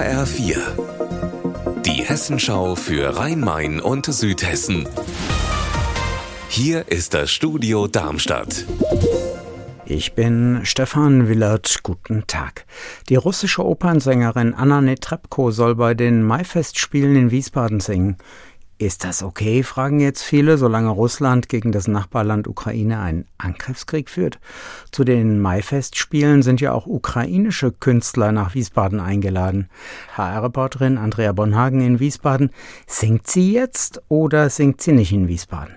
HR4. Die Hessenschau für Rhein-Main und Südhessen. Hier ist das Studio Darmstadt. Ich bin Stefan Willert. Guten Tag. Die russische Opernsängerin Anna Netrebko soll bei den Maifestspielen in Wiesbaden singen. Ist das okay, fragen jetzt viele, solange Russland gegen das Nachbarland Ukraine einen Angriffskrieg führt? Zu den Maifestspielen sind ja auch ukrainische Künstler nach Wiesbaden eingeladen. HR-Reporterin Andrea Bonhagen in Wiesbaden. Singt sie jetzt oder singt sie nicht in Wiesbaden?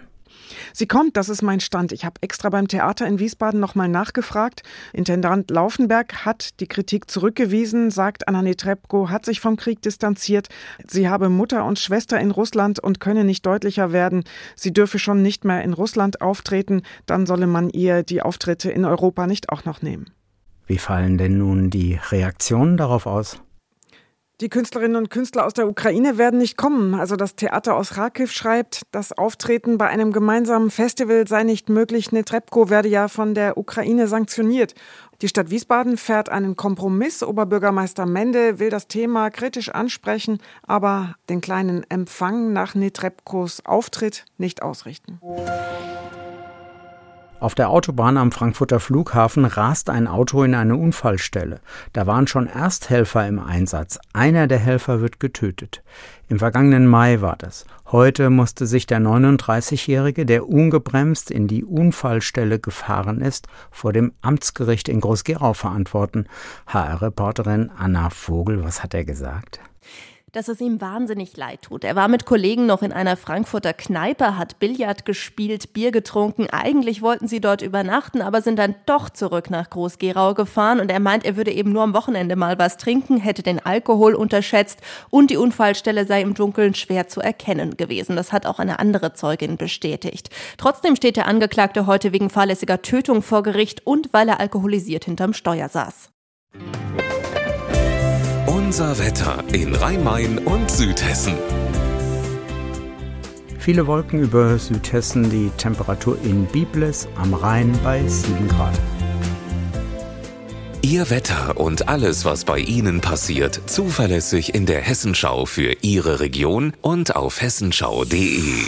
Sie kommt, das ist mein Stand. Ich habe extra beim Theater in Wiesbaden nochmal nachgefragt. Intendant Laufenberg hat die Kritik zurückgewiesen, sagt Anna Netrebko, hat sich vom Krieg distanziert. Sie habe Mutter und Schwester in Russland und könne nicht deutlicher werden. Sie dürfe schon nicht mehr in Russland auftreten, dann solle man ihr die Auftritte in Europa nicht auch noch nehmen. Wie fallen denn nun die Reaktionen darauf aus? Die Künstlerinnen und Künstler aus der Ukraine werden nicht kommen. Also das Theater aus Kharkiv schreibt, das Auftreten bei einem gemeinsamen Festival sei nicht möglich. Netrebko werde ja von der Ukraine sanktioniert. Die Stadt Wiesbaden fährt einen Kompromiss. Oberbürgermeister Mende will das Thema kritisch ansprechen, aber den kleinen Empfang nach Netrebkos Auftritt nicht ausrichten. Auf der Autobahn am Frankfurter Flughafen rast ein Auto in eine Unfallstelle. Da waren schon Ersthelfer im Einsatz. Einer der Helfer wird getötet. Im vergangenen Mai war das. Heute musste sich der 39-Jährige, der ungebremst in die Unfallstelle gefahren ist, vor dem Amtsgericht in Groß-Gerau verantworten. HR-Reporterin Anna Vogel, was hat er gesagt? Dass es ihm wahnsinnig leid tut. Er war mit Kollegen noch in einer Frankfurter Kneipe, hat Billard gespielt, Bier getrunken. Eigentlich wollten sie dort übernachten, aber sind dann doch zurück nach Groß-Gerau gefahren und er meint, er würde eben nur am Wochenende mal was trinken, hätte den Alkohol unterschätzt und die Unfallstelle sei im Dunkeln schwer zu erkennen gewesen. Das hat auch eine andere Zeugin bestätigt. Trotzdem steht der Angeklagte heute wegen fahrlässiger Tötung vor Gericht und weil er alkoholisiert hinterm Steuer saß. Unser Wetter in Rhein-Main und Südhessen. Viele Wolken über Südhessen, die Temperatur in Biblis am Rhein bei 7 Grad. Ihr Wetter und alles, was bei Ihnen passiert, zuverlässig in der Hessenschau für Ihre Region und auf hessenschau.de.